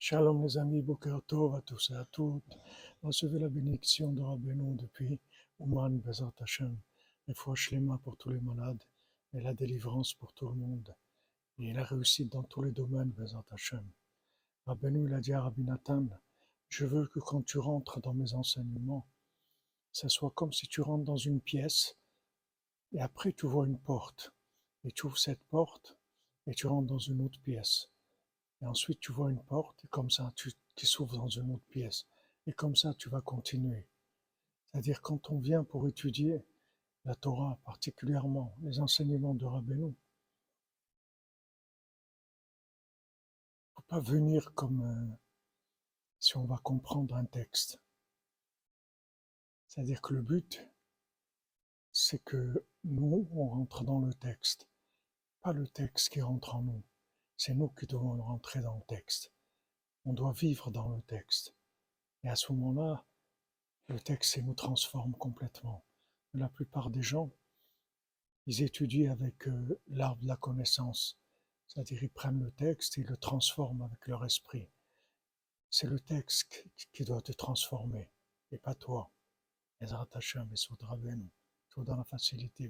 Shalom les amis, Boker Tov à tous et à toutes. Recevez la bénédiction de Rabbeinu depuis Ouman Bezat Hashem. Les fois Shlema pour tous les malades et la délivrance pour tout le monde. Et la réussite dans tous les domaines Bezat Hashem. Rabbeinu il a dit à Rabbi Nathan, je veux que quand tu rentres dans mes enseignements, ce soit comme si tu rentres dans une pièce et après tu vois une porte. Et tu ouvres cette porte et tu rentres dans une autre pièce et ensuite, tu vois une porte, et comme ça, tu, tu s'ouvres dans une autre pièce. Et comme ça, tu vas continuer. C'est-à-dire, quand on vient pour étudier la Torah, particulièrement les enseignements de Rabbeinu, faut pas venir comme euh, si on va comprendre un texte. C'est-à-dire que le but, c'est que nous, on rentre dans le texte, pas le texte qui rentre en nous. C'est nous qui devons rentrer dans le texte. On doit vivre dans le texte. Et à ce moment-là, le texte nous transforme complètement. La plupart des gens, ils étudient avec euh, l'arbre de la connaissance. C'est-à-dire, ils prennent le texte et le transforment avec leur esprit. C'est le texte qui doit te transformer, et pas toi. Et Tout dans la facilité.